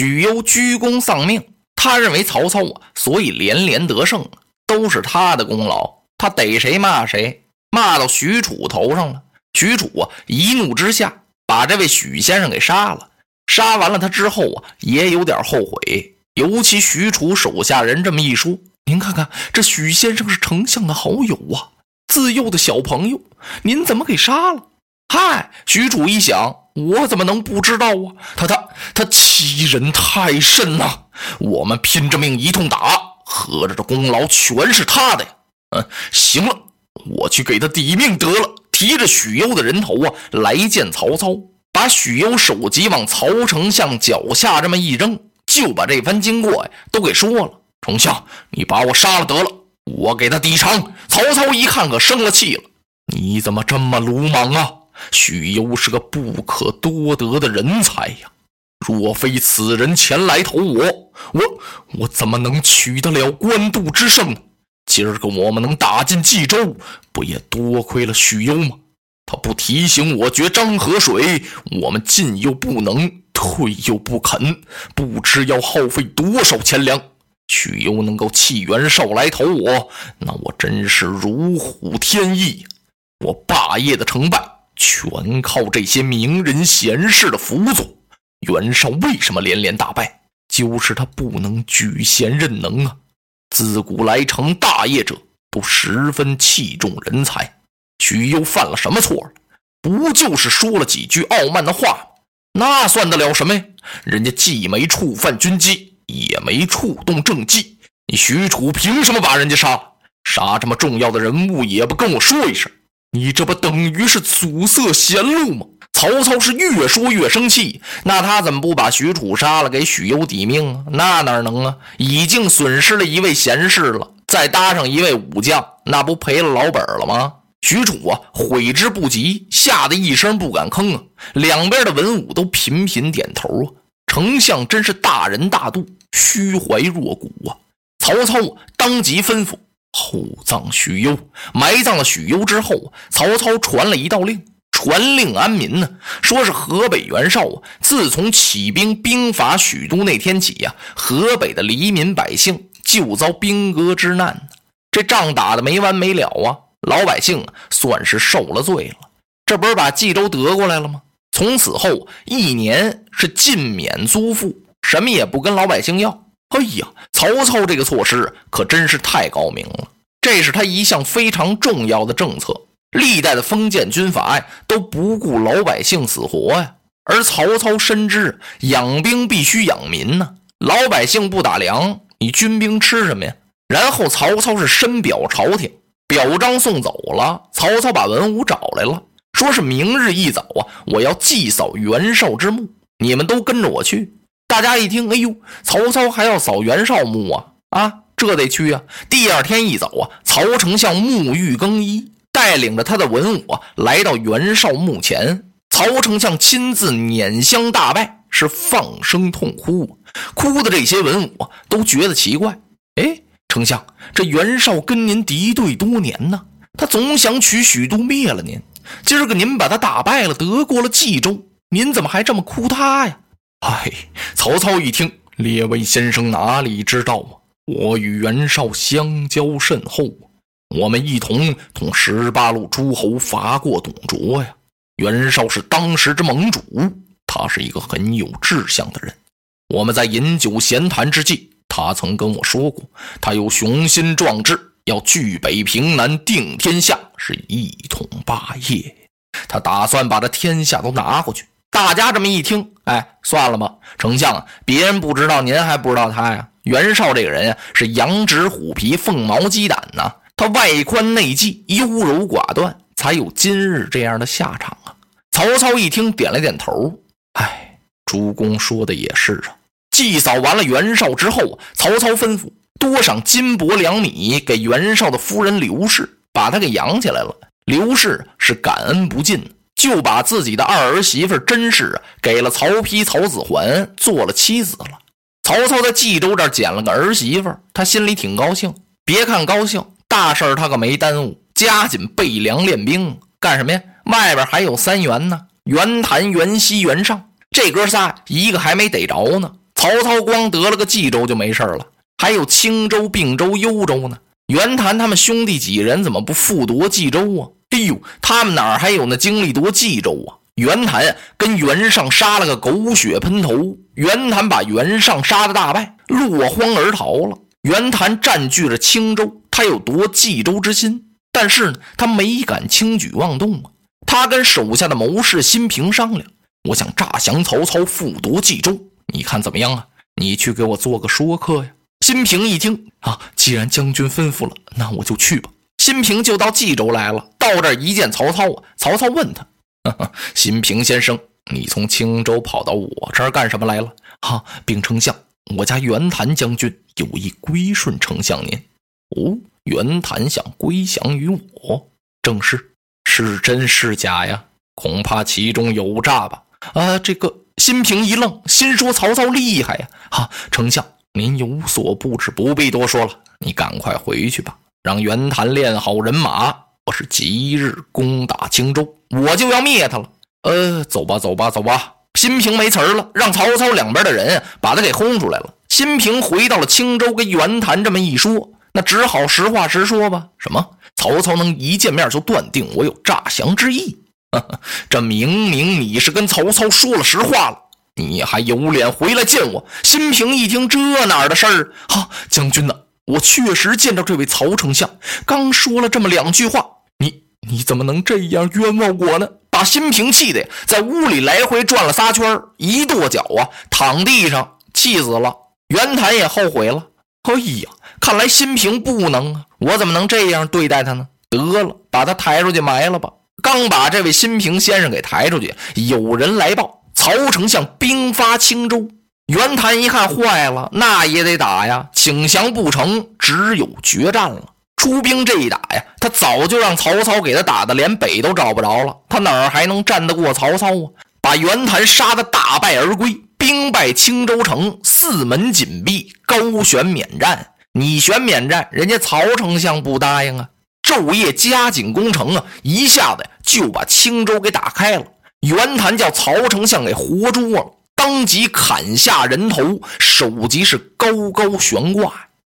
许攸鞠躬丧命。他认为曹操啊，所以连连得胜，都是他的功劳。他逮谁骂谁，骂到许褚头上了。许褚啊，一怒之下把这位许先生给杀了。杀完了他之后啊，也有点后悔。尤其许褚手下人这么一说，您看看这许先生是丞相的好友啊，自幼的小朋友，您怎么给杀了？嗨，许褚一想，我怎么能不知道啊？他他他欺人太甚呐！我们拼着命一通打，合着这功劳全是他的呀！嗯，行了，我去给他抵命得了。提着许攸的人头啊，来见曹操，把许攸首级往曹丞相脚下这么一扔，就把这番经过呀都给说了。丞相，你把我杀了得了，我给他抵偿。曹操一看，可生了气了，你怎么这么鲁莽啊？许攸是个不可多得的人才呀！若非此人前来投我，我我怎么能取得了官渡之胜？今儿个我们能打进冀州，不也多亏了许攸吗？他不提醒我绝漳河水，我们进又不能，退又不肯，不知要耗费多少钱粮。许攸能够弃袁绍来投我，那我真是如虎添翼。我霸业的成败。全靠这些名人贤士的辅佐。袁绍为什么连连大败？就是他不能举贤任能啊！自古来成大业者都十分器重人才。许攸犯了什么错？不就是说了几句傲慢的话？那算得了什么呀？人家既没触犯军机，也没触动政绩。你许褚凭什么把人家杀了？杀这么重要的人物也不跟我说一声？你这不等于是阻塞贤路吗？曹操是越说越生气，那他怎么不把许褚杀了，给许攸抵命啊？那哪能啊？已经损失了一位贤士了，再搭上一位武将，那不赔了老本了吗？许褚啊，悔之不及，吓得一声不敢吭啊。两边的文武都频频点头啊。丞相真是大仁大度，虚怀若谷啊。曹操当即吩咐。厚葬许攸，埋葬了许攸之后，曹操传了一道令，传令安民呢，说是河北袁绍，自从起兵兵伐许都那天起呀，河北的黎民百姓就遭兵戈之难，这仗打的没完没了啊，老百姓算是受了罪了。这不是把冀州得过来了吗？从此后一年是禁免租赋，什么也不跟老百姓要。哎呀，曹操这个措施可真是太高明了，这是他一项非常重要的政策。历代的封建军阀，都不顾老百姓死活呀，而曹操深知养兵必须养民呢，老百姓不打粮，你军兵吃什么呀？然后曹操是深表朝廷，表彰送走了。曹操把文武找来了，说是明日一早啊，我要祭扫袁绍之墓，你们都跟着我去。大家一听，哎呦，曹操还要扫袁绍墓啊！啊，这得去啊！第二天一早啊，曹丞相沐浴更衣，带领着他的文武啊，来到袁绍墓前。曹丞相亲自拈香大拜，是放声痛哭，哭的这些文武啊，都觉得奇怪。哎，丞相，这袁绍跟您敌对多年呢，他总想取许都灭了您。今儿个您把他打败了，得过了冀州，您怎么还这么哭他呀？哎，曹操一听，列位先生哪里知道啊？我与袁绍相交甚厚，我们一同同十八路诸侯伐过董卓呀。袁绍是当时之盟主，他是一个很有志向的人。我们在饮酒闲谈之际，他曾跟我说过，他有雄心壮志，要据北平南，定天下，是一统霸业。他打算把这天下都拿过去。大家这么一听，哎，算了吧，丞相，别人不知道，您还不知道他呀？袁绍这个人呀，是羊脂虎皮，凤毛鸡胆呐。他外宽内忌，优柔寡断，才有今日这样的下场啊。曹操一听，点了点头。哎，主公说的也是啊。祭扫完了袁绍之后，曹操吩咐多赏金帛粮米给袁绍的夫人刘氏，把他给养起来了。刘氏是感恩不尽。就把自己的二儿媳妇甄氏给了曹丕、曹子桓做了妻子了。曹操在冀州这儿捡了个儿媳妇，他心里挺高兴。别看高兴，大事他可没耽误，加紧备粮练兵，干什么呀？外边还有三袁呢，袁谭、袁熙、袁尚，这哥仨一个还没逮着呢。曹操光得了个冀州就没事了，还有青州、并州、幽州呢。袁谭他们兄弟几人怎么不复夺冀州啊？哎呦，他们哪还有那精力夺冀州啊？袁谭跟袁尚杀了个狗血喷头，袁谭把袁尚杀的大败，落荒而逃了。袁谭占据了青州，他有夺冀州之心，但是呢，他没敢轻举妄动啊。他跟手下的谋士辛平商量：“我想诈降曹操，复夺冀州，你看怎么样啊？你去给我做个说客呀。”辛平一听啊，既然将军吩咐了，那我就去吧。辛平就到冀州来了，到这儿一见曹操啊，曹操问他。新平先生，你从青州跑到我这儿干什么来了？哈，禀丞相，我家袁谭将军有意归顺丞相您。哦，袁谭想归降于我，正是，是真是假呀？恐怕其中有诈吧？啊，这个新平一愣，心说曹操厉害呀！哈，丞相您有所不知，不必多说了，你赶快回去吧，让袁谭练好人马。我是即日攻打青州，我就要灭他了。呃，走吧，走吧，走吧。新平没词儿了，让曹操两边的人把他给轰出来了。新平回到了青州，跟袁谭这么一说，那只好实话实说吧。什么？曹操能一见面就断定我有诈降之意？这明明你是跟曹操说了实话了，你还有脸回来见我？新平一听，这哪儿的事儿？哈，将军呢？我确实见到这位曹丞相，刚说了这么两句话。你你怎么能这样冤枉我呢？把新平气的在屋里来回转了仨圈一跺脚啊，躺地上气死了。袁谭也后悔了。哎呀，看来新平不能啊，我怎么能这样对待他呢？得了，把他抬出去埋了吧。刚把这位新平先生给抬出去，有人来报，曹丞相兵发青州。袁谭一看，坏了，那也得打呀，请降不成，只有决战了。出兵这一打呀，他早就让曹操给他打的连北都找不着了，他哪儿还能战得过曹操啊？把袁谭杀得大败而归，兵败青州城，四门紧闭，高悬免战。你悬免战，人家曹丞相不答应啊！昼夜加紧攻城啊，一下子就把青州给打开了。袁谭叫曹丞相给活捉了，当即砍下人头，首级是高高悬挂。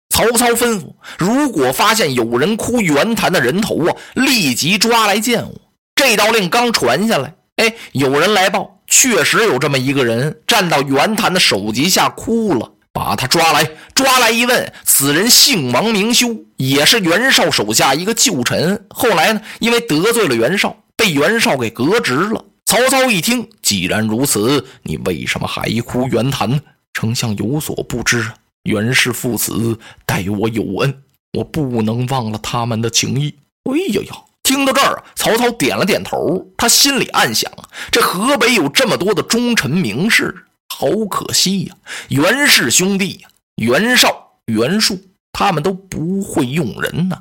曹操吩咐：如果发现有人哭袁谭的人头啊，立即抓来见我。这道令刚传下来，哎，有人来报，确实有这么一个人站到袁谭的首级下哭了。把他抓来，抓来一问，此人姓王名修，也是袁绍手下一个旧臣。后来呢，因为得罪了袁绍，被袁绍给革职了。曹操一听，既然如此，你为什么还哭袁谭？丞相有所不知啊。袁氏父子待我有恩，我不能忘了他们的情谊。哎呀呀！听到这儿，曹操点了点头，他心里暗想：这河北有这么多的忠臣名士，好可惜呀！袁氏兄弟呀，袁绍、袁术，他们都不会用人呢。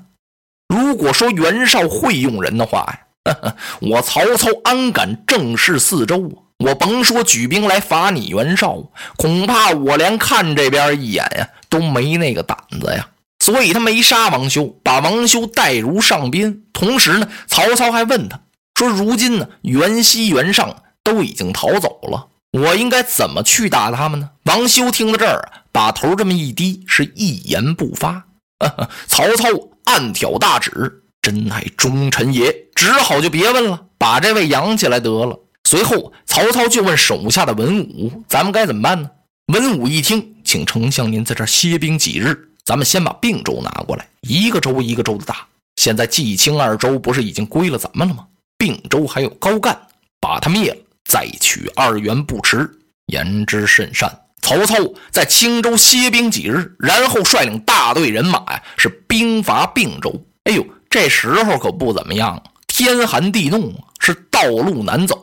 如果说袁绍会用人的话呀，我曹操安敢正视四周啊？我甭说举兵来伐你袁绍，恐怕我连看这边一眼呀都没那个胆子呀。所以他没杀王修，把王修带如上宾。同时呢，曹操还问他说：“如今呢，袁熙、袁尚都已经逃走了，我应该怎么去打他们呢？”王修听到这儿，把头这么一低，是一言不发。曹操暗挑大指：“真乃忠臣也。”只好就别问了，把这位养起来得了。随后，曹操就问手下的文武：“咱们该怎么办呢？”文武一听，请丞相您在这歇兵几日，咱们先把并州拿过来，一个州一个州的打。现在冀青二州不是已经归了咱们了吗？并州还有高干，把他灭了，再取二原不迟。言之甚善。曹操在青州歇兵几日，然后率领大队人马呀，是兵伐并州。哎呦，这时候可不怎么样，天寒地冻，是道路难走。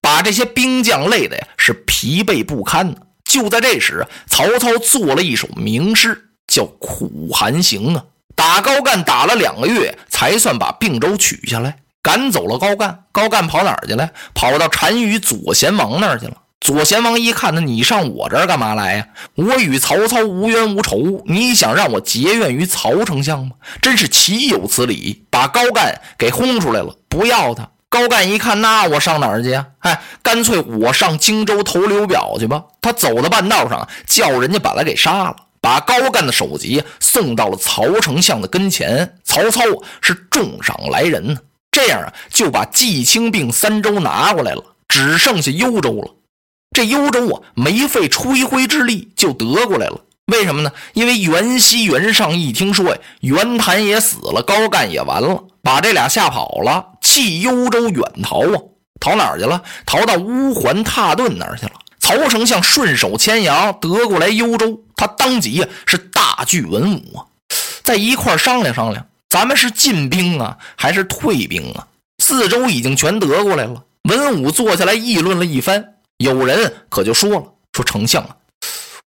把这些兵将累的呀是疲惫不堪。就在这时，曹操做了一首名诗，叫《苦寒行》啊。打高干打了两个月，才算把并州取下来，赶走了高干。高干跑哪儿去了？跑到单于左贤王那儿去了。左贤王一看，那你上我这儿干嘛来呀？我与曹操无冤无仇，你想让我结怨于曹丞相吗？真是岂有此理！把高干给轰出来了，不要他。高干一看，那我上哪儿去呀？哎，干脆我上荆州投刘表去吧。他走到半道上，叫人家把他给杀了，把高干的首级送到了曹丞相的跟前。曹操是重赏来人呢，这样啊，就把冀青并三州拿过来了，只剩下幽州了。这幽州啊，没费吹灰之力就得过来了。为什么呢？因为袁熙、袁尚一听说呀，袁谭也死了，高干也完了，把这俩吓跑了，弃幽州远逃啊！逃哪儿去了？逃到乌桓蹋顿那儿去了。曹丞相顺手牵羊得过来幽州，他当即呀是大聚文武啊，在一块商量商量，咱们是进兵啊，还是退兵啊？四周已经全得过来了，文武坐下来议论了一番，有人可就说了：“说丞相啊。”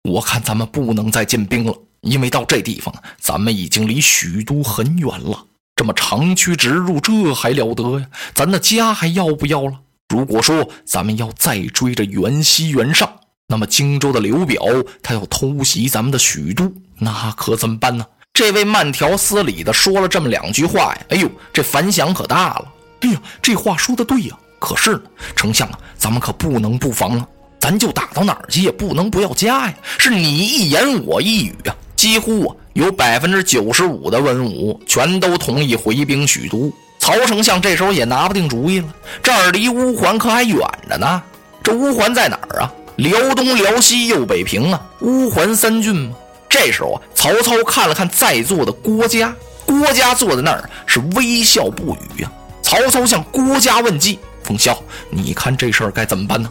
我看咱们不能再进兵了，因为到这地方，咱们已经离许都很远了。这么长驱直入，这还了得呀？咱的家还要不要了？如果说咱们要再追着袁熙、袁尚，那么荆州的刘表他要偷袭咱们的许都，那可怎么办呢？这位慢条斯理的说了这么两句话呀，哎呦，这反响可大了。哎呀，这话说的对呀。可是呢，丞相啊，咱们可不能不防啊。咱就打到哪儿去也不能不要家呀！是你一言我一语啊，几乎啊有百分之九十五的文武全都同意回兵许都。曹丞相这时候也拿不定主意了，这儿离乌桓可还远着呢。这乌桓在哪儿啊？辽东、辽西、右北平啊，乌桓三郡吗？这时候啊，曹操看了看在座的郭嘉，郭嘉坐在那儿是微笑不语呀。曹操向郭嘉问计：“冯潇，你看这事儿该怎么办呢？”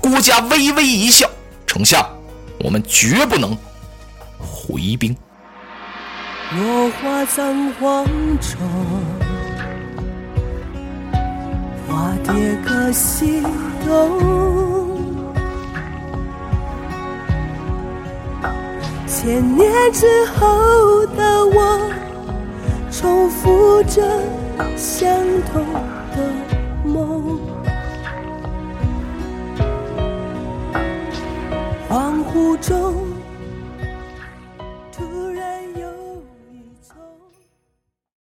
郭嘉微微一笑：“丞相，我们绝不能回兵。”落花葬黄冢，花蝶各西东。千年之后的我，重复着相同恍惚中。